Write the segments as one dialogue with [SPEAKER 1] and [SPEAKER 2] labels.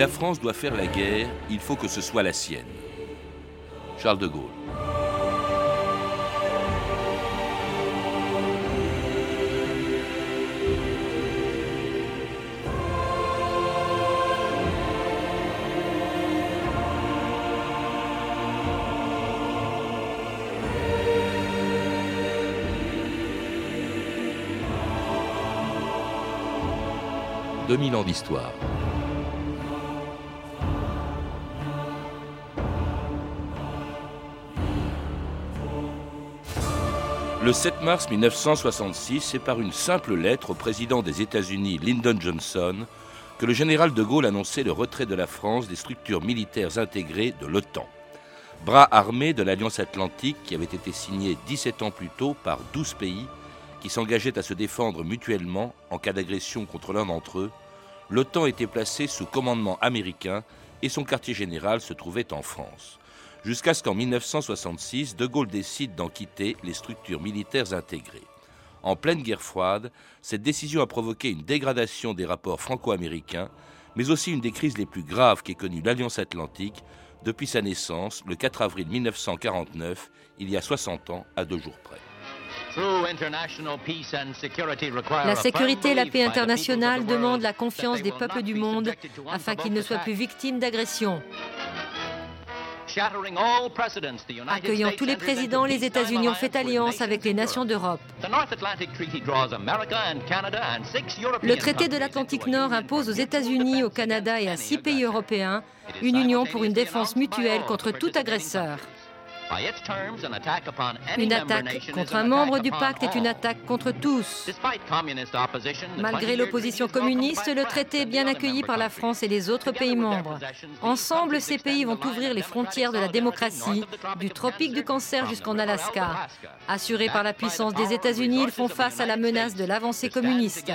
[SPEAKER 1] la France doit faire la guerre, il faut que ce soit la sienne. Charles de Gaulle. « 2000 ans d'histoire. Le 7 mars 1966, c'est par une simple lettre au président des États-Unis Lyndon Johnson que le général de Gaulle annonçait le retrait de la France des structures militaires intégrées de l'OTAN. Bras armé de l'Alliance Atlantique qui avait été signé 17 ans plus tôt par 12 pays qui s'engageaient à se défendre mutuellement en cas d'agression contre l'un d'entre eux, l'OTAN était placé sous commandement américain et son quartier général se trouvait en France jusqu'à ce qu'en 1966, De Gaulle décide d'en quitter les structures militaires intégrées. En pleine guerre froide, cette décision a provoqué une dégradation des rapports franco-américains, mais aussi une des crises les plus graves qu'ait connue l'Alliance atlantique depuis sa naissance, le 4 avril 1949, il y a 60 ans, à deux jours près.
[SPEAKER 2] La sécurité et la paix internationale demandent la confiance des peuples du monde afin qu'ils ne soient plus victimes d'agressions. Accueillant tous les présidents, les États-Unis ont fait alliance avec les nations d'Europe. Le traité de l'Atlantique Nord impose aux États-Unis, au Canada et à six pays européens une union pour une défense mutuelle contre tout agresseur. Une attaque contre un membre du pacte est une attaque contre tous. Malgré l'opposition communiste, le traité est bien accueilli par la France et les autres pays membres. Ensemble, ces pays vont ouvrir les frontières de la démocratie, du tropique du cancer jusqu'en Alaska. Assurés par la puissance des États-Unis, ils font face à la menace de l'avancée communiste.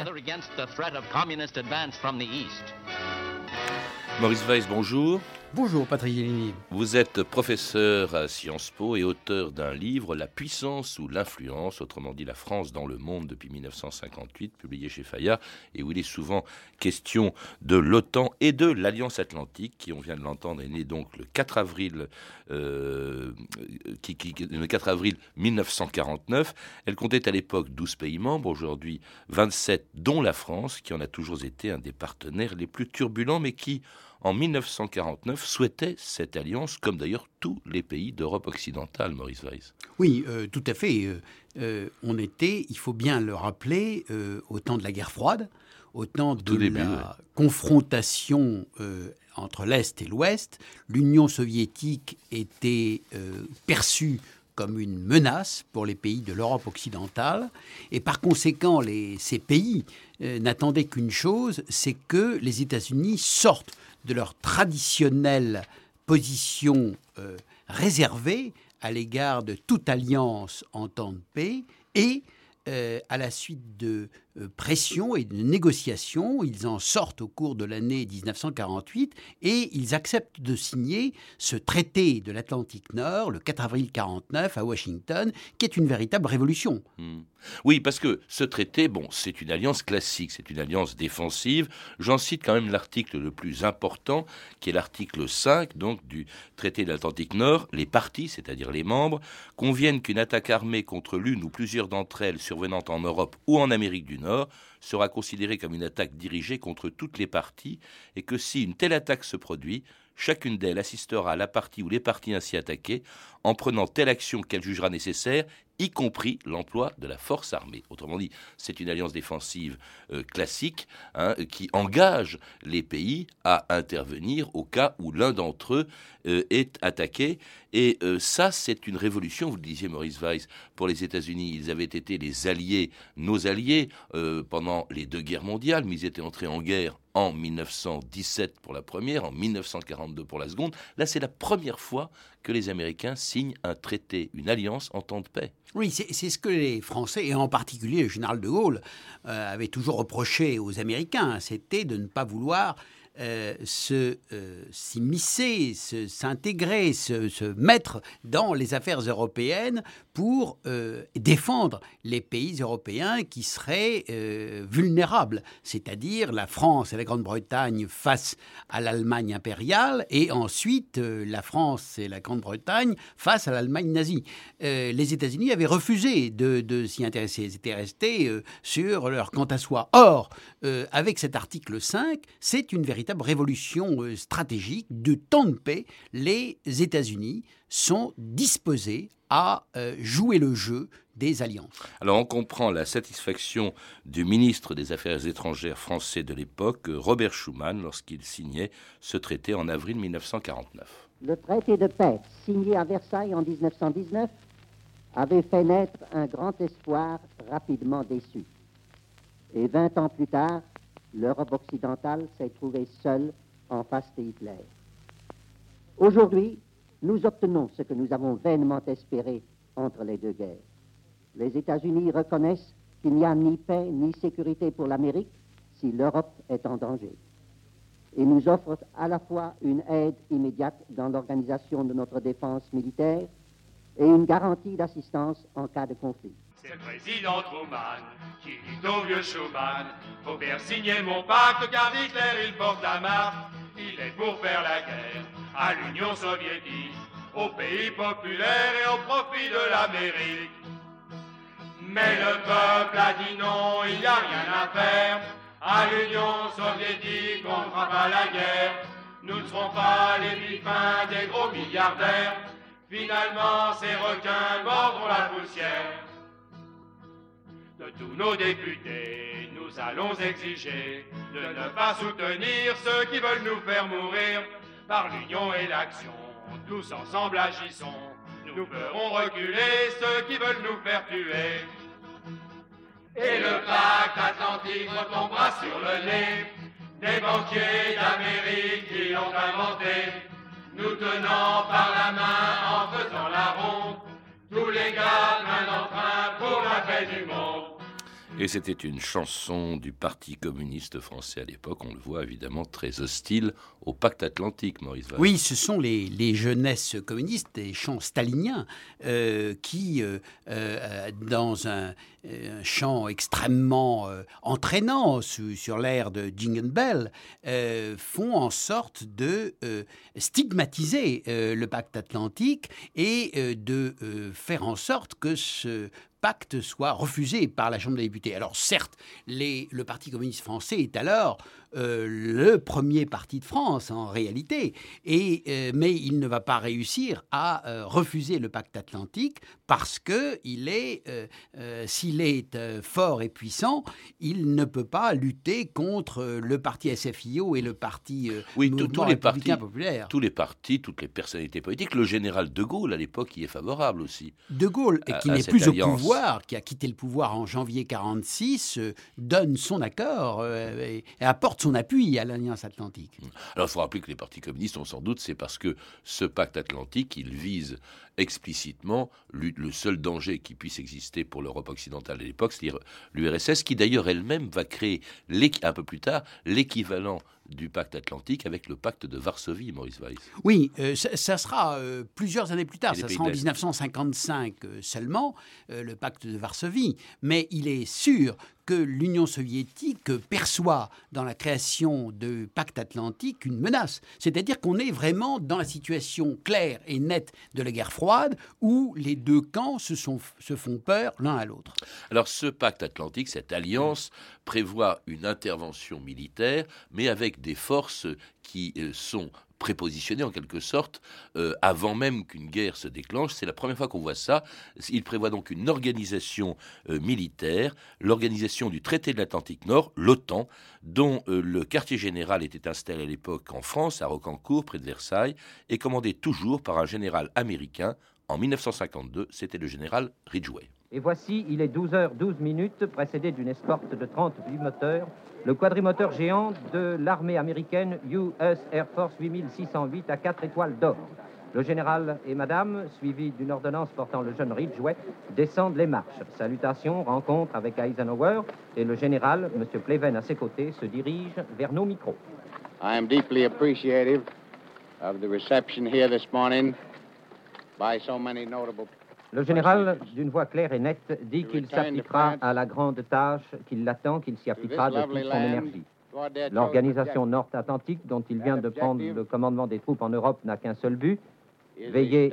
[SPEAKER 1] Maurice Weiss, bonjour.
[SPEAKER 3] Bonjour Patrick Gélini.
[SPEAKER 1] Vous êtes professeur à Sciences Po et auteur d'un livre, La puissance ou l'influence, autrement dit la France dans le monde depuis 1958, publié chez Fayard, et où il est souvent question de l'OTAN et de l'Alliance Atlantique, qui, on vient de l'entendre, est né donc le 4 avril, euh, le 4 avril 1949. Elle comptait à l'époque 12 pays membres, aujourd'hui 27, dont la France, qui en a toujours été un des partenaires les plus turbulents, mais qui, en 1949, souhaitait cette alliance, comme d'ailleurs tous les pays d'Europe occidentale, Maurice Weiss.
[SPEAKER 3] Oui, euh, tout à fait. Euh, euh, on était, il faut bien le rappeler, au temps de la guerre froide, au temps de la confrontation entre l'Est et l'Ouest. L'Union soviétique était perçue comme une menace pour les pays de l'Europe occidentale. Et par conséquent, les, ces pays n'attendaient qu'une chose, c'est que les États-Unis sortent de leur traditionnelle position euh, réservée à l'égard de toute alliance en temps de paix et euh, à la suite de pression et de négociations, ils en sortent au cours de l'année 1948 et ils acceptent de signer ce traité de l'Atlantique Nord le 4 avril 49 à Washington, qui est une véritable révolution.
[SPEAKER 1] Hmm. Oui, parce que ce traité, bon, c'est une alliance classique, c'est une alliance défensive. J'en cite quand même l'article le plus important, qui est l'article 5 donc du traité de l'Atlantique Nord. Les parties, c'est-à-dire les membres, conviennent qu'une attaque armée contre l'une ou plusieurs d'entre elles survenant en Europe ou en Amérique du Nord sera considérée comme une attaque dirigée contre toutes les parties et que si une telle attaque se produit, chacune d'elles assistera à la partie ou les parties ainsi attaquées en prenant telle action qu'elle jugera nécessaire y compris l'emploi de la force armée. Autrement dit, c'est une alliance défensive euh, classique hein, qui engage les pays à intervenir au cas où l'un d'entre eux euh, est attaqué. Et euh, ça, c'est une révolution, vous le disiez Maurice Weiss, pour les États-Unis. Ils avaient été les alliés, nos alliés, pendant les deux guerres mondiales, mais ils étaient entrés en guerre en 1917 pour la première, en 1942 pour la seconde. Là, c'est la première fois que les Américains signent un traité, une alliance en temps de paix.
[SPEAKER 3] Oui, c'est ce que les Français, et en particulier le général de Gaulle, euh, avaient toujours reproché aux Américains, c'était de ne pas vouloir se s'immiscer, s'intégrer, se, se, mettre dans les affaires européennes pour défendre les pays européens qui seraient vulnérables, c'est-à-dire la France et la Grande-Bretagne face à l'Allemagne impériale et ensuite la France et la Grande-Bretagne face à l'Allemagne nazie. les États-Unis avaient refusé de, s'y intéresser, ils étaient restés sur leur quant à soi. Or, euh, avec cet article 5, c'est une véritable révolution euh, stratégique de temps de paix. Les États-Unis sont disposés à euh, jouer le jeu des alliances.
[SPEAKER 1] Alors on comprend la satisfaction du ministre des Affaires étrangères français de l'époque, Robert Schuman, lorsqu'il signait ce traité en avril 1949.
[SPEAKER 4] Le traité de paix signé à Versailles en 1919 avait fait naître un grand espoir rapidement déçu. Et vingt ans plus tard, l'Europe occidentale s'est trouvée seule en face de Hitler. Aujourd'hui, nous obtenons ce que nous avons vainement espéré entre les deux guerres. Les États-Unis reconnaissent qu'il n'y a ni paix ni sécurité pour l'Amérique si l'Europe est en danger. Et nous offrent à la fois une aide immédiate dans l'organisation de notre défense militaire et une garantie d'assistance en cas de conflit.
[SPEAKER 5] C'est le président Truman qui dit au vieux Schuman Faut faire signer mon pacte car Hitler il porte la marque. Il est pour faire la guerre à l'Union soviétique, aux pays populaires et au profit de l'Amérique. Mais le peuple a dit non, il n'y a rien à faire. À l'Union soviétique, on ne fera pas la guerre. Nous ne serons pas les bifins des gros milliardaires. Finalement, ces requins mordront la poussière. De tous nos députés, nous allons exiger de ne pas soutenir ceux qui veulent nous faire mourir. Par l'union et l'action, tous ensemble agissons. Nous ferons reculer ceux qui veulent nous faire tuer. Et le pacte atlantique retombera sur le nez des banquiers d'Amérique qui l'ont inventé nous tenant par la main en faisant la
[SPEAKER 1] Et c'était une chanson du Parti communiste français à l'époque, on le voit évidemment très hostile au pacte atlantique, Maurice Valls.
[SPEAKER 3] Oui, ce sont les, les jeunesses communistes, des chants staliniens, euh, qui, euh, euh, dans un, chant extrêmement entraînant sur, l'air de Jingle Bell, font en sorte de stigmatiser le pacte atlantique et de faire en sorte que ce pacte soit refusé par la Chambre des députés. Alors certes, le Parti communiste français est alors euh, le premier parti de France en réalité, et, euh, mais il ne va pas réussir à euh, refuser le pacte atlantique parce que il est, s'il est fort et puissant, il ne peut pas lutter contre le parti SFIO et le parti
[SPEAKER 1] oui, tous les partis, populaire. Tous les partis, toutes les personnalités politiques. Le général de Gaulle à l'époque y est favorable aussi.
[SPEAKER 3] De Gaulle, qui n'est plus au pouvoir, qui a quitté le pouvoir en janvier 46, donne son accord et apporte son appui à l'Alliance atlantique.
[SPEAKER 1] Alors il faut rappeler que les partis communistes, ont sans doute, c'est parce que ce pacte atlantique, il vise explicitement le seul danger qui puisse exister pour l'Europe occidentale à l'époque, c'est-à-dire l'URSS, qui d'ailleurs elle-même va créer un peu plus tard l'équivalent du pacte atlantique avec le pacte de Varsovie, Maurice Weiss.
[SPEAKER 3] Oui, euh, ça, sera euh, plusieurs années plus tard, ça sera en 1955 euh, seulement, le pacte de Varsovie. Mais il est sûr que l'Union soviétique perçoit dans la création de pacte atlantique une menace. C'est-à-dire qu'on est vraiment dans la situation claire et nette de la guerre froide où les deux camps se, sont, se font peur l'un à l'autre.
[SPEAKER 1] Alors ce pacte atlantique, cette alliance, prévoit une intervention militaire, mais avec des forces qui euh, sont prépositionné en quelque sorte euh, avant même qu'une guerre se déclenche. C'est la première fois qu'on voit ça. Il prévoit donc une organisation euh, militaire, l'organisation du traité de l'Atlantique Nord, l'OTAN, dont euh, le quartier général était installé à l'époque en France, à Rocancourt, près de Versailles, et commandé toujours par un général américain. En 1952, c'était le général Ridgway.
[SPEAKER 6] Et voici, il est 12h12 minutes, précédé d'une escorte de 30 bimoteurs le quadrimoteur géant de l'armée américaine US Air Force 8608 à 4 étoiles d'or. Le général et madame, suivis d'une ordonnance portant le jeune Ridgway, descendent les marches. Salutations, rencontre avec Eisenhower et le général, M. Pleven à ses côtés, se dirige vers nos micros.
[SPEAKER 7] I am deeply appreciative of the reception here this morning by so many notable
[SPEAKER 6] le général, d'une voix claire et nette, dit qu'il s'appliquera à la grande tâche, qu'il l'attend, qu'il s'y appliquera de toute son énergie. L'organisation nord-atlantique, dont il vient de prendre le commandement des troupes en Europe, n'a qu'un seul but, veiller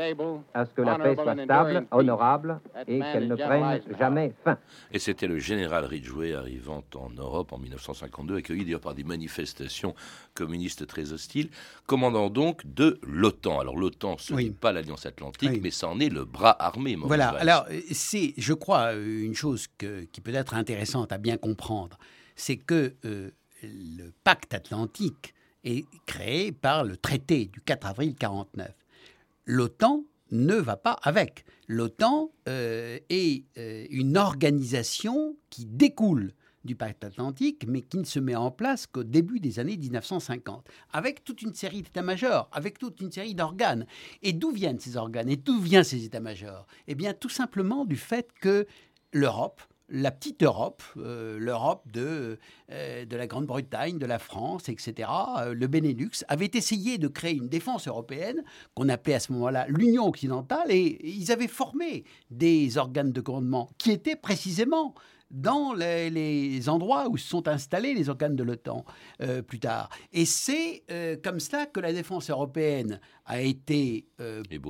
[SPEAKER 6] à ce que la paix soit stable, honorable et qu'elle ne prenne jamais fin.
[SPEAKER 1] Et c'était le général Ridgway arrivant en Europe en 1952, accueilli d'ailleurs par des manifestations communistes très hostiles, commandant donc de l'OTAN. Alors l'OTAN, ce n'est pas l'Alliance Atlantique, mais ça en est le bras armé.
[SPEAKER 3] voilà, alors c'est, je crois, une chose qui peut être intéressante à bien comprendre, c'est que euh, le pacte atlantique est créé par le traité du 4 avril 1949 l'OTAN ne va pas avec. L'OTAN euh, est euh, une organisation qui découle du pacte atlantique, mais qui ne se met en place qu'au début des années 1950, avec toute une série d'états-majors, avec toute une série d'organes. Et d'où viennent ces organes? Et d'où viennent ces états-majors? Eh bien, tout simplement du fait que l'Europe, la petite Europe, euh, l'Europe de, euh, de la Grande-Bretagne, de la France, etc., euh, le Benelux, avait essayé de créer une défense européenne qu'on appelait à ce moment-là l'Union occidentale, et, ils avaient formé des organes de commandement qui étaient précisément dans les, endroits où se sont installés les organes de l'OTAN plus tard. Et c'est comme cela que la défense européenne a été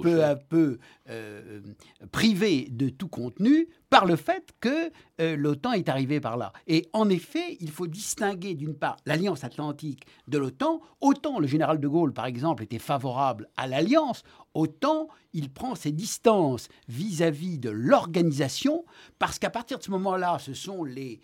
[SPEAKER 3] peu à peu privée de tout contenu par le fait que euh, l'OTAN est arrivé par là. Et en effet, il faut distinguer d'une part l'alliance atlantique de l'OTAN. Autant le général de Gaulle, par exemple, était favorable à l'alliance, autant il prend ses distances vis-à-vis de l'organisation, parce qu'à partir de ce moment-là, ce sont les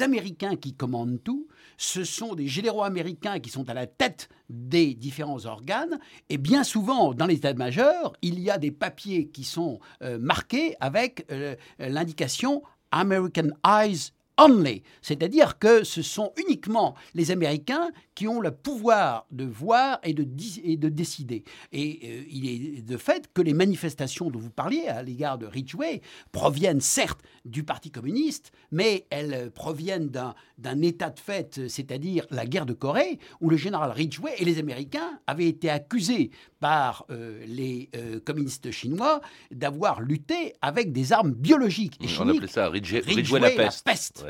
[SPEAKER 3] Américains qui commandent tout, ce sont des généraux américains qui sont à la tête des différents organes, et bien souvent, dans l'état-major, il y a des papiers qui sont euh, marqués avec euh, l'indication American Eyes only, c'est-à-dire que ce sont uniquement les Américains qui ont le pouvoir de voir et de, et de décider. Et euh, il est de fait que les manifestations dont vous parliez à l'égard de Ridgway proviennent certes du Parti communiste, mais elles proviennent d'un état de fait, c'est-à-dire la guerre de Corée, où le général Ridgway et les Américains avaient été accusés par euh, les euh, communistes chinois d'avoir lutté avec des armes biologiques
[SPEAKER 1] et chimiques. On appelait ça Ridgway, la peste.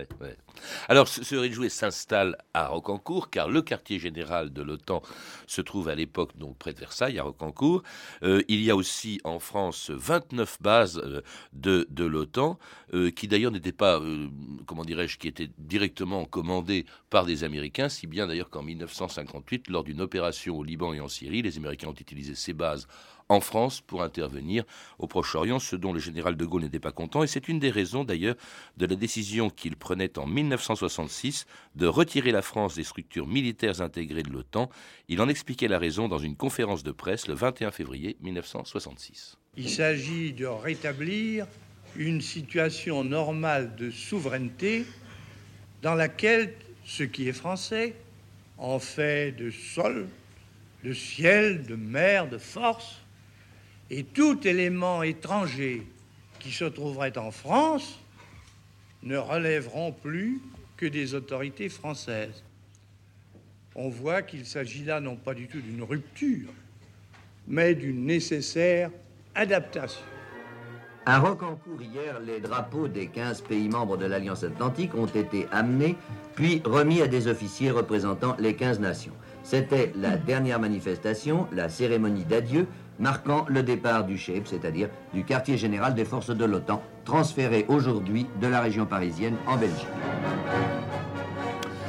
[SPEAKER 1] Alors ce, Ridgway s'installe à Rocancourt, car le quartier général de l'OTAN se trouve à l'époque donc près de Versailles, à Rocancourt. Euh, il y a aussi en France 29 bases de, de l'OTAN, qui d'ailleurs n'étaient pas, comment dirais-je, qui étaient directement commandées par des Américains, si bien d'ailleurs qu'en 1958, lors d'une opération au Liban et en Syrie, les Américains ont utilisé ses bases en France pour intervenir au Proche-Orient, ce dont le général de Gaulle n'était pas content. Et c'est une des raisons d'ailleurs de la décision qu'il prenait en 1966 de retirer la France des structures militaires intégrées de l'OTAN. Il en expliquait la raison dans une conférence de presse le 21 février 1966.
[SPEAKER 8] Il s'agit de rétablir une situation normale de souveraineté dans laquelle ce qui est français en fait de sol, de ciel, de mer, de force, et tout élément étranger qui se trouverait en France ne relèveront plus que des autorités françaises. On voit qu'il s'agit là non pas du tout d'une rupture, mais d'une nécessaire adaptation.
[SPEAKER 9] À Rocancourt, hier, les drapeaux des 15 pays membres de l'Alliance Atlantique ont été amenés, puis remis à des officiers représentant les 15 nations. C'était la dernière manifestation, la cérémonie d'adieu, marquant le départ du chef, c'est-à-dire du quartier général des forces de l'OTAN, transféré aujourd'hui de la région parisienne en Belgique.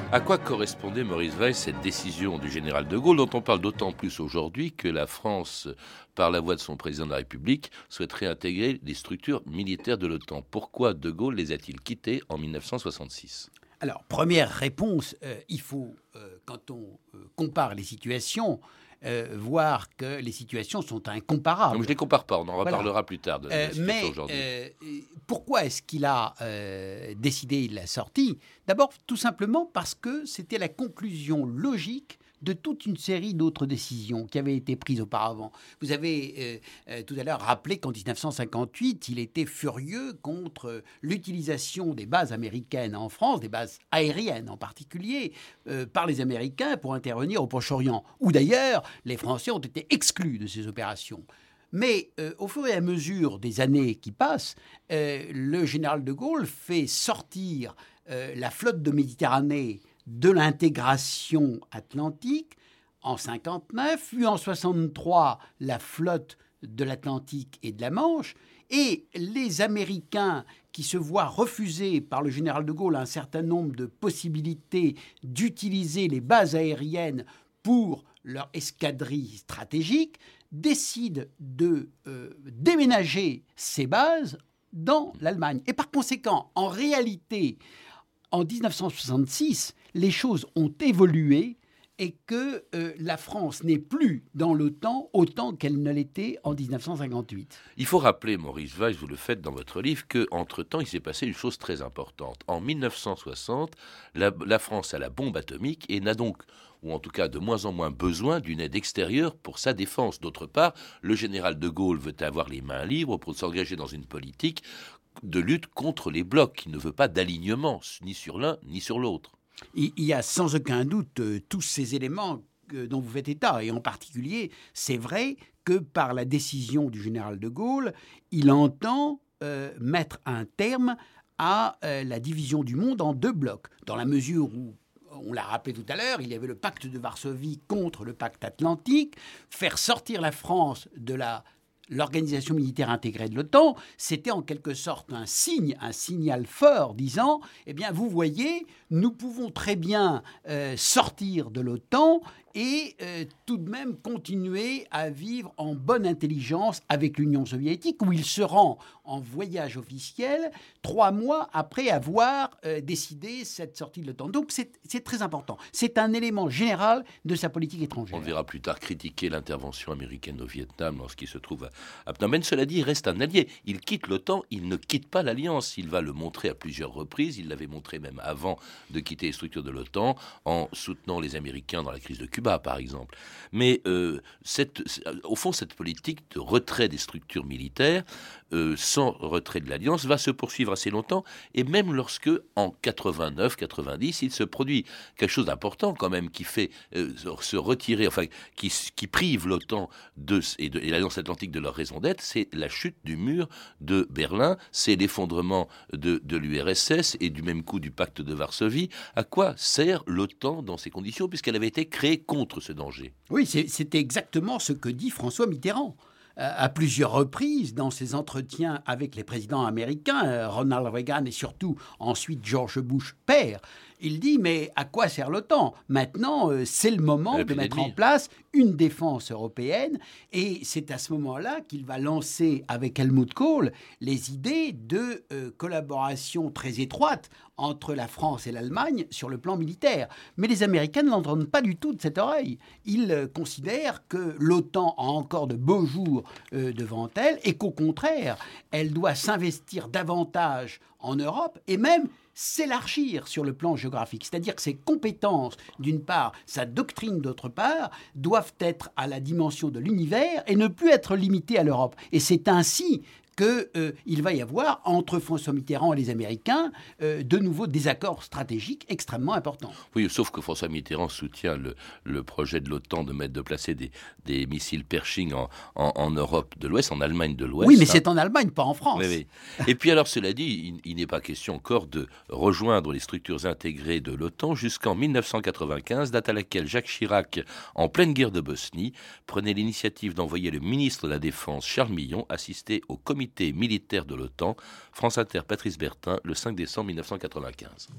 [SPEAKER 1] À quoi correspondait Maurice Weiss cette décision du général de Gaulle, dont on parle d'autant plus aujourd'hui que la France, par la voix de son président de la République, souhaiterait intégrer les structures militaires de l'OTAN? Pourquoi de Gaulle les a-t-il quittées en 1966
[SPEAKER 3] alors, première réponse, euh, il faut, euh, quand on euh, compare les situations, voir que les situations sont incomparables.
[SPEAKER 1] je ne les compare pas, on en reparlera plus tard de
[SPEAKER 3] la mais pourquoi est-ce qu'il a décidé de la sortie D'abord, tout simplement parce que c'était la conclusion logique de toute une série d'autres décisions qui avaient été prises auparavant. Vous avez euh, tout à l'heure rappelé qu'en 1958, il était furieux contre l'utilisation des bases américaines en France, des bases aériennes en particulier, par les Américains pour intervenir au Proche-Orient, où d'ailleurs les Français ont été exclus de ces opérations. Mais euh, au fur et à mesure des années qui passent, euh, le général de Gaulle fait sortir euh, la flotte de Méditerranée de l'intégration atlantique en 59, puis en 63 la flotte de l'Atlantique et de la Manche, et les Américains qui se voient refuser par le général de Gaulle un certain nombre de possibilités d'utiliser les bases aériennes pour leur escadrille stratégique, décident de euh, déménager ces bases dans l'Allemagne. Et par conséquent, en réalité, en 1966, les choses ont évolué et que euh, la France n'est plus dans l'OTAN autant qu'elle ne l'était en 1958.
[SPEAKER 1] Il faut rappeler, Maurice Weiss, vous le faites dans votre livre, qu'entre-temps, il s'est passé une chose très importante. En 1960, la, la France a la bombe atomique et n'a donc ou en tout cas de moins en moins besoin d'une aide extérieure pour sa défense. D'autre part, le général de Gaulle veut avoir les mains libres pour s'engager dans une politique de lutte contre les blocs, qui ne veut pas d'alignement, ni sur l'un ni sur l'autre.
[SPEAKER 3] Il y a sans aucun doute euh, tous ces éléments dont vous faites état, et en particulier, c'est vrai que par la décision du général de Gaulle, il entend euh, mettre un terme à euh, la division du monde en deux blocs, dans la mesure où on l'a rappelé tout à l'heure, il y avait le pacte de Varsovie contre le pacte atlantique, faire sortir la France de la l'organisation militaire intégrée de l'OTAN, c'était en quelque sorte un signe, un signal fort disant, eh bien, vous voyez, nous pouvons très bien euh, sortir de l'OTAN et euh, tout de même continuer à vivre en bonne intelligence avec l'Union soviétique, où il se rend en voyage officiel trois mois après avoir euh, décidé cette sortie de l'OTAN. Donc c'est très important. C'est un élément général de sa politique étrangère.
[SPEAKER 1] On verra plus tard critiquer l'intervention américaine au Vietnam lorsqu'il se trouve à Phnom Penh. Cela dit, il reste un allié. Il quitte l'OTAN, il ne quitte pas l'alliance. Il va le montrer à plusieurs reprises. Il l'avait montré même avant de quitter les structures de l'OTAN en soutenant les Américains dans la crise de Cuba par exemple. Mais euh, au fond, cette politique de retrait des structures militaires, euh, sans retrait de l'Alliance, va se poursuivre assez longtemps, et même lorsque, en 89-90, il se produit quelque chose d'important quand même, qui fait euh, se retirer, enfin, qui, prive l'OTAN et, et l'Alliance Atlantique de leur raison d'être, c'est la chute du mur de Berlin, c'est l'effondrement de, de l'URSS et du même coup du pacte de Varsovie. À quoi sert l'OTAN dans ces conditions, puisqu'elle avait été créée contre ce danger.
[SPEAKER 3] Oui, c'était exactement ce que dit François Mitterrand euh, à plusieurs reprises dans ses entretiens avec les présidents américains, euh, Ronald Reagan et surtout ensuite George Bush père. Il dit mais à quoi sert l'OTAN? Maintenant, euh, c'est le moment de mettre en place une défense européenne et c'est à ce moment-là qu'il va lancer avec Helmut Kohl les idées de collaboration très étroite entre la France et l'Allemagne sur le plan militaire. Mais les Américains ne l'entendent pas du tout de cette oreille. Ils euh, considèrent que l'OTAN a encore de beaux jours euh, devant elle et qu'au contraire, elle doit s'investir davantage en Europe et même s'élargir sur le plan géographique. C'est-à-dire que ses compétences, d'une part, sa doctrine, d'autre part, doivent être à la dimension de l'univers et ne plus être limitées à l'Europe. Et c'est ainsi qu'il euh, va y avoir entre François Mitterrand et les Américains euh, de nouveaux désaccords stratégiques extrêmement importants.
[SPEAKER 1] Oui, sauf que François Mitterrand soutient le, le projet de l'OTAN de mettre de placer des, des missiles Pershing en, en, Europe de l'Ouest, en Allemagne de l'Ouest.
[SPEAKER 3] Oui, mais c'est en Allemagne, pas en France.
[SPEAKER 1] Oui, oui. Et puis alors, cela dit, il, il n'est pas question encore de rejoindre les structures intégrées de l'OTAN jusqu'en 1995, date à laquelle Jacques Chirac, en pleine guerre de Bosnie, prenait l'initiative d'envoyer le ministre de la Défense, Charles Millon, assister au comité militaire de l'OTAN. France Inter, Patrice Bertin, le 5 décembre 1995.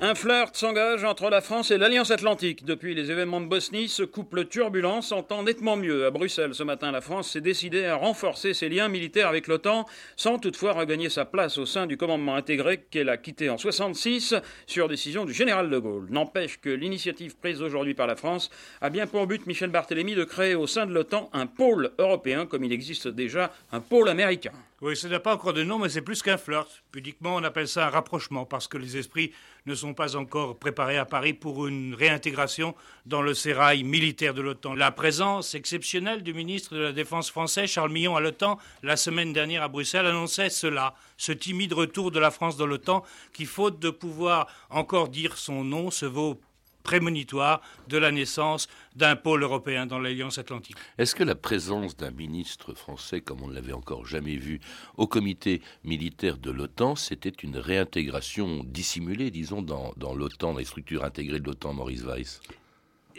[SPEAKER 10] Un flirt s'engage entre la France et l'Alliance Atlantique. Depuis les événements de Bosnie, ce couple turbulent s'entend nettement mieux. À Bruxelles, ce matin, la France s'est décidée à renforcer ses liens militaires avec l'OTAN, sans toutefois regagner sa place au sein du commandement intégré qu'elle a quitté en 66 sur décision du général de Gaulle. N'empêche que l'initiative prise aujourd'hui par la France a bien pour but, Michel Barthélémy, de créer au sein de l'OTAN un pôle européen, comme il existe déjà un pôle américain.
[SPEAKER 8] Oui, ce n'a pas encore de nom, mais c'est plus qu'un flirt. Pudiquement, on appelle ça un rapprochement, parce que les esprits ne sont pas encore préparés à Paris pour une réintégration dans le sérail militaire de l'OTAN. La présence exceptionnelle du ministre de la Défense français, Charles Millon, à l'OTAN, la semaine dernière à Bruxelles, annonçait cela, ce timide retour de la France dans l'OTAN, qui, faute de pouvoir encore dire son nom, se vaut prémonitoire de la naissance d'un pôle européen dans l'Alliance Atlantique.
[SPEAKER 1] Est-ce que la présence d'un ministre français, comme on ne l'avait encore jamais vu, au comité militaire de l'OTAN, c'était une réintégration dissimulée, disons, dans, l'OTAN, dans les structures intégrées de l'OTAN, Maurice Weiss?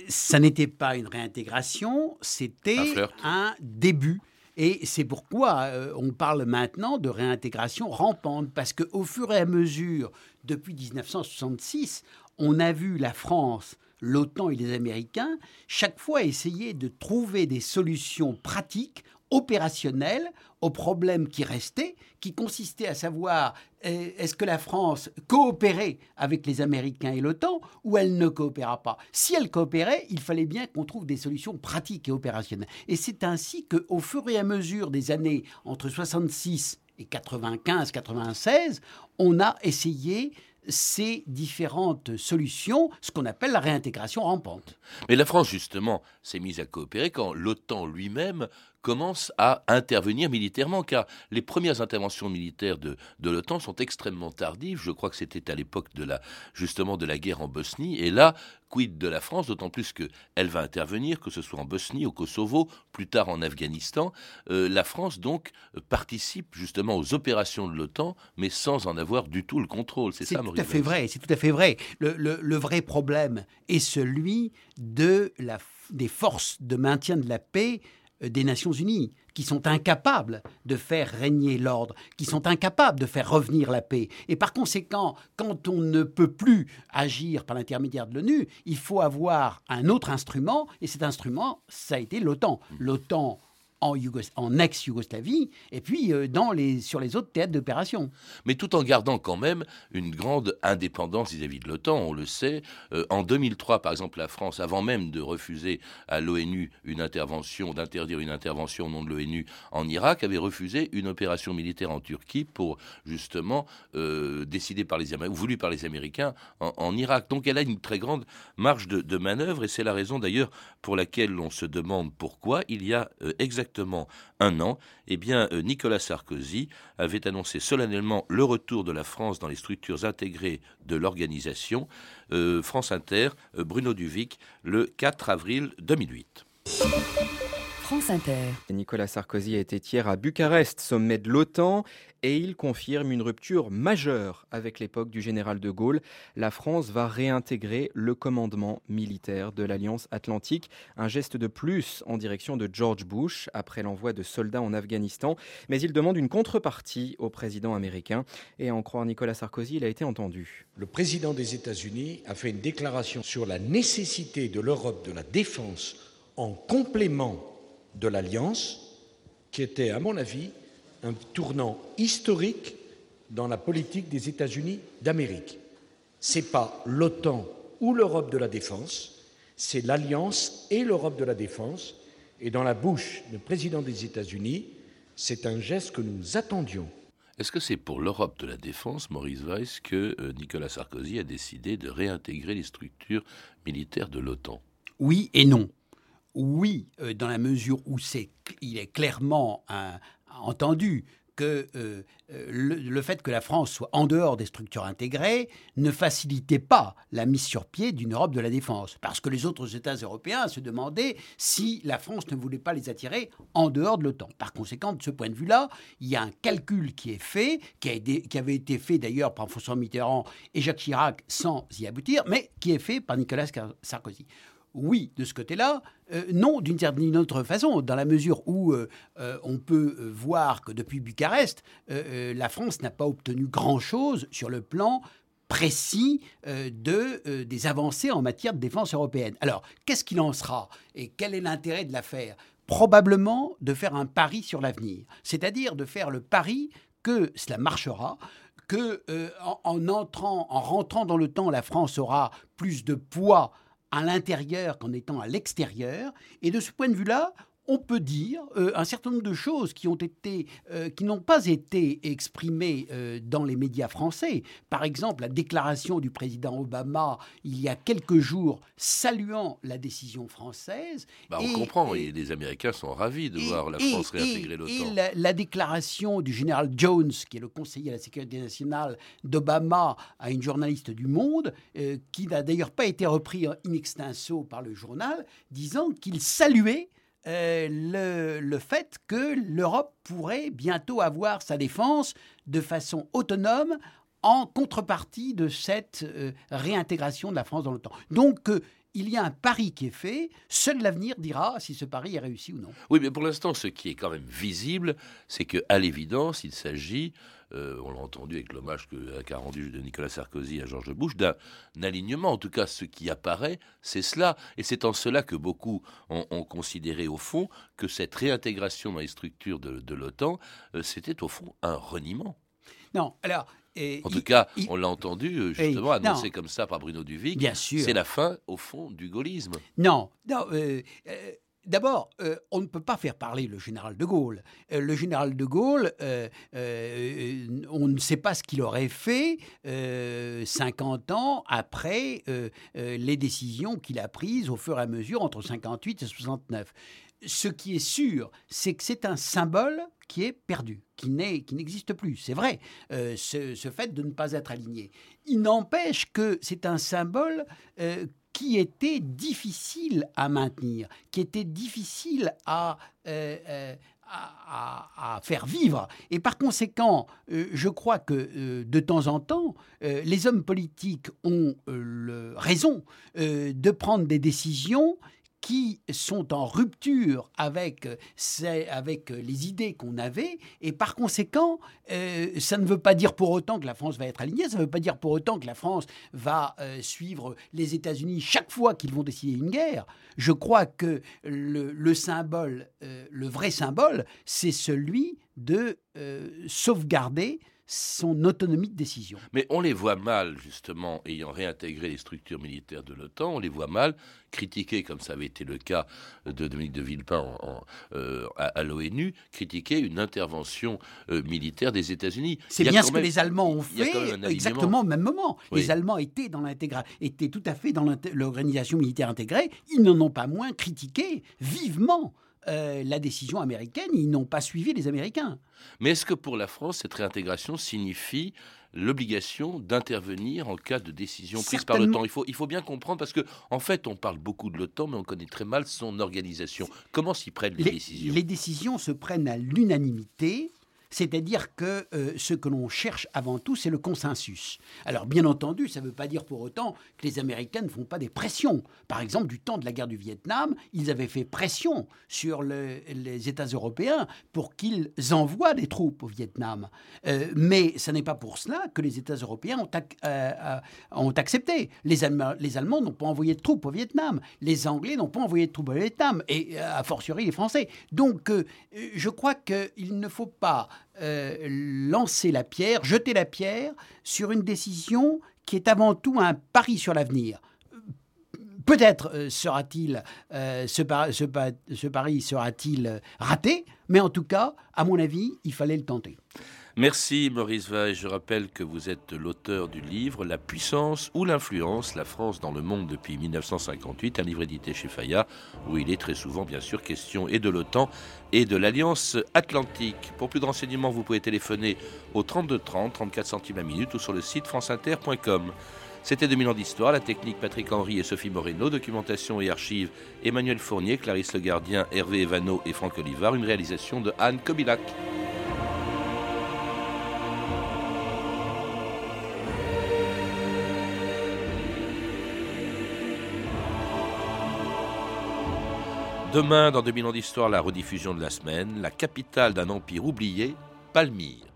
[SPEAKER 3] Ça n'était pas une réintégration, c'était un, début. Et c'est pourquoi euh, on parle maintenant de réintégration rampante, parce qu'au fur et à mesure, depuis 1966, on a vu la France, l'OTAN et les Américains chaque fois essayer de trouver des solutions pratiques, opérationnelles aux problèmes qui restaient, qui consistaient à savoir eh, est-ce que la France coopérait avec les Américains et l'OTAN ou elle ne coopéra pas Si elle coopérait, il fallait bien qu'on trouve des solutions pratiques et opérationnelles. Et c'est ainsi qu'au fur et à mesure des années entre 66 et 95, 96, on a essayé ces différentes solutions, ce qu'on appelle la réintégration rampante.
[SPEAKER 1] Mais la France, justement, s'est mise à coopérer quand l'OTAN lui-même commence à intervenir militairement, car les premières interventions militaires de, de l'OTAN sont extrêmement tardives. Je crois que c'était à l'époque de la, justement de la guerre en Bosnie. Et là, quid de la France, d'autant plus qu'elle va intervenir, que ce soit en Bosnie, au Kosovo, plus tard en Afghanistan. Euh, la France, donc, participe justement aux opérations de l'OTAN, mais sans en avoir du tout le contrôle. C'est ça,
[SPEAKER 3] tout à fait vrai. C'est tout à fait vrai. Le, le, vrai problème est celui de la, des forces de maintien de la paix des Nations Unies, qui sont incapables de faire régner l'ordre, qui sont incapables de faire revenir la paix. Et par conséquent, quand on ne peut plus agir par l'intermédiaire de l'ONU, il faut avoir un autre instrument, et cet instrument, ça a été l'OTAN. L'OTAN en, ex-Yougoslavie et puis euh, dans les, sur les autres théâtres d'opération.
[SPEAKER 1] Mais tout en gardant quand même une grande indépendance vis-à-vis de l'OTAN, on le sait. Euh, en 2003, par exemple, la France, avant même de refuser à l'ONU une intervention, d'interdire une intervention au nom de l'ONU en Irak, avait refusé une opération militaire en Turquie pour justement euh, décider par les Américains, voulu par les Américains en, Irak. Donc elle a une très grande marge de, de manœuvre et c'est la raison d'ailleurs pour laquelle on se demande pourquoi il y a exactement un an, eh bien, euh, Nicolas Sarkozy avait annoncé solennellement le retour de la France dans les structures intégrées de l'organisation. Euh, France Inter, euh, Bruno Duvic, le 4 avril 2008.
[SPEAKER 11] France Inter. Nicolas Sarkozy a été hier à Bucarest, sommet de l'OTAN, et il confirme une rupture majeure avec l'époque du général de Gaulle. La France va réintégrer le commandement militaire de l'Alliance Atlantique, un geste de plus en direction de George Bush après l'envoi de soldats en Afghanistan, mais il demande une contrepartie au président américain et à en croire Nicolas Sarkozy, il a été entendu.
[SPEAKER 12] Le président des États-Unis a fait une déclaration sur la nécessité de l'Europe de la défense en complément de l'Alliance, qui était, à mon avis, un tournant historique dans la politique des États-Unis d'Amérique. Ce n'est pas l'OTAN ou l'Europe de la défense, c'est l'Alliance et l'Europe de la défense. Et dans la bouche du président des États-Unis, c'est un geste que nous attendions.
[SPEAKER 1] Est-ce que c'est pour l'Europe de la défense, Maurice Weiss, que euh, Nicolas Sarkozy a décidé de réintégrer les structures militaires de l'OTAN?
[SPEAKER 3] Oui et non oui, euh, dans la mesure où c'est, il est clairement entendu que euh, euh, le, fait que la France soit en dehors des structures intégrées ne facilitait pas la mise sur pied d'une Europe de la défense. Parce que les autres États européens se demandaient si la France ne voulait pas les attirer en dehors de l'OTAN. Par conséquent, de ce point de vue-là, il y a un calcul qui est fait, qui avait été fait d'ailleurs par François Mitterrand et Jacques Chirac sans y aboutir, mais qui est fait par Nicolas Sarkozy oui de ce côté-là, euh, non d'une certaine autre façon, dans la mesure où euh, euh, on peut voir que depuis Bucarest, la France n'a pas obtenu grand-chose sur le plan précis de, des avancées en matière de défense européenne. Alors, qu'est-ce qu'il en sera et quel est l'intérêt de l'affaire Probablement de faire un pari sur l'avenir, c'est-à-dire de faire le pari que cela marchera, que en, entrant, en rentrant dans le temps, la France aura plus de poids à l'intérieur qu'en étant à l'extérieur. Et de ce point de vue-là, on peut dire euh, un certain nombre de choses qui ont été, euh, qui n'ont pas été exprimées euh, dans les médias français. Par exemple, la déclaration du président Obama il y a quelques jours saluant la décision française.
[SPEAKER 1] Bah, on comprend, et, les Américains sont ravis de voir la France réintégrer l'OTAN.
[SPEAKER 3] Et la, la, déclaration du général Jones, qui est le conseiller à la sécurité nationale d'Obama, à une journaliste du Monde, qui n'a d'ailleurs pas été repris in extenso par le journal, disant qu'il saluait euh, le, le, fait que l'Europe pourrait bientôt avoir sa défense de façon autonome en contrepartie de cette euh, réintégration de la France dans l'OTAN. Donc, euh, il y a un pari qui est fait, seul l'avenir dira si ce pari est réussi ou non.
[SPEAKER 1] Oui, mais pour l'instant, ce qui est quand même visible, c'est qu'à l'évidence, il s'agit euh, on l'a entendu avec l'hommage qu'a rendu Nicolas Sarkozy à George Bush, d'un alignement. En tout cas, ce qui apparaît, c'est cela. Et c'est en cela que beaucoup ont, considéré, au fond, que cette réintégration dans les structures de, l'OTAN, euh, c'était au fond un reniement.
[SPEAKER 3] Non, alors.
[SPEAKER 1] en tout cas, on l'a entendu euh, justement annoncé comme ça par Bruno Duvic. Bien sûr. C'est la fin, au fond, du gaullisme.
[SPEAKER 3] Non, non. D'abord, euh, on ne peut pas faire parler le général de Gaulle. Euh, le général de Gaulle, euh, on ne sait pas ce qu'il aurait fait 50 ans après les décisions qu'il a prises au fur et à mesure entre 58 et 69. Ce qui est sûr, c'est que c'est un symbole qui est perdu, qui n'existe plus. C'est vrai, ce, ce, fait de ne pas être aligné. Il n'empêche que c'est un symbole qui était difficile à maintenir, qui était difficile à, euh, euh, faire vivre. Et par conséquent, euh, je crois que de temps en temps, les hommes politiques ont raison de prendre des décisions qui sont en rupture avec, avec les idées qu'on avait, et par conséquent, euh, ça ne veut pas dire pour autant que la France va être alignée, ça ne veut pas dire pour autant que la France va euh, suivre les États-Unis chaque fois qu'ils vont décider une guerre. Je crois que le, symbole, euh, le vrai symbole, c'est celui de sauvegarder son autonomie de décision.
[SPEAKER 1] Mais on les voit mal, justement, ayant réintégré les structures militaires de l'OTAN, on les voit mal critiquer, comme ça avait été le cas de Dominique de Villepin euh, à, l'ONU, critiquer une intervention euh, militaire des États-Unis.
[SPEAKER 3] C'est bien ce que les Allemands ont fait exactement au même moment. Les Allemands étaient, dans étaient tout à fait dans l'organisation militaire intégrée. Ils n'en ont pas moins critiqué vivement euh, la décision américaine, ils n'ont pas suivi les Américains.
[SPEAKER 1] Mais est-ce que pour la France, cette réintégration signifie l'obligation d'intervenir en cas de décision prise par l'OTAN? Il faut, il faut bien comprendre parce que en fait, on parle beaucoup de l'OTAN, mais on connaît très mal son organisation. Comment s'y prennent les décisions?
[SPEAKER 3] Les décisions se prennent à l'unanimité c'est-à-dire que euh, ce que l'on cherche avant tout, c'est le consensus. Alors, bien entendu, ça ne veut pas dire pour autant que les Américains ne font pas des pressions. Par exemple, du temps de la guerre du Vietnam, ils avaient fait pression sur les États européens pour qu'ils envoient des troupes au Vietnam. Euh, mais ce n'est pas pour cela que les États européens ont, euh, accepté. Les, les Allemands n'ont pas envoyé de troupes au Vietnam. Les Anglais n'ont pas envoyé de troupes au Vietnam. Et a fortiori les Français. Donc, je crois qu'il ne faut pas euh, lancer la pierre, jeter la pierre sur une décision qui est avant tout un pari sur l'avenir. Peut-être euh, sera-t-il euh, ce, ce, pari sera-t-il raté, mais en tout cas, à mon avis, il fallait le tenter.
[SPEAKER 1] Merci Maurice Vaille. Je rappelle que vous êtes l'auteur du livre La puissance ou l'influence, la France dans le monde depuis 1958, un livre édité chez Fayard, où il est très souvent bien sûr question et de l'OTAN et de l'Alliance Atlantique. Pour plus de renseignements, vous pouvez téléphoner au 32 30, 34 centimes la minute ou sur le site franceinter.com. C'était 2000 ans d'histoire, la technique Patrick Henry et Sophie Moreno, documentation et archives Emmanuel Fournier, Clarisse Le Gardien, Hervé Evano et Franck Olivard, une réalisation de Anne Kobilac. Demain, dans 2000 ans d'histoire, la rediffusion de la semaine, la capitale d'un empire oublié, Palmyre.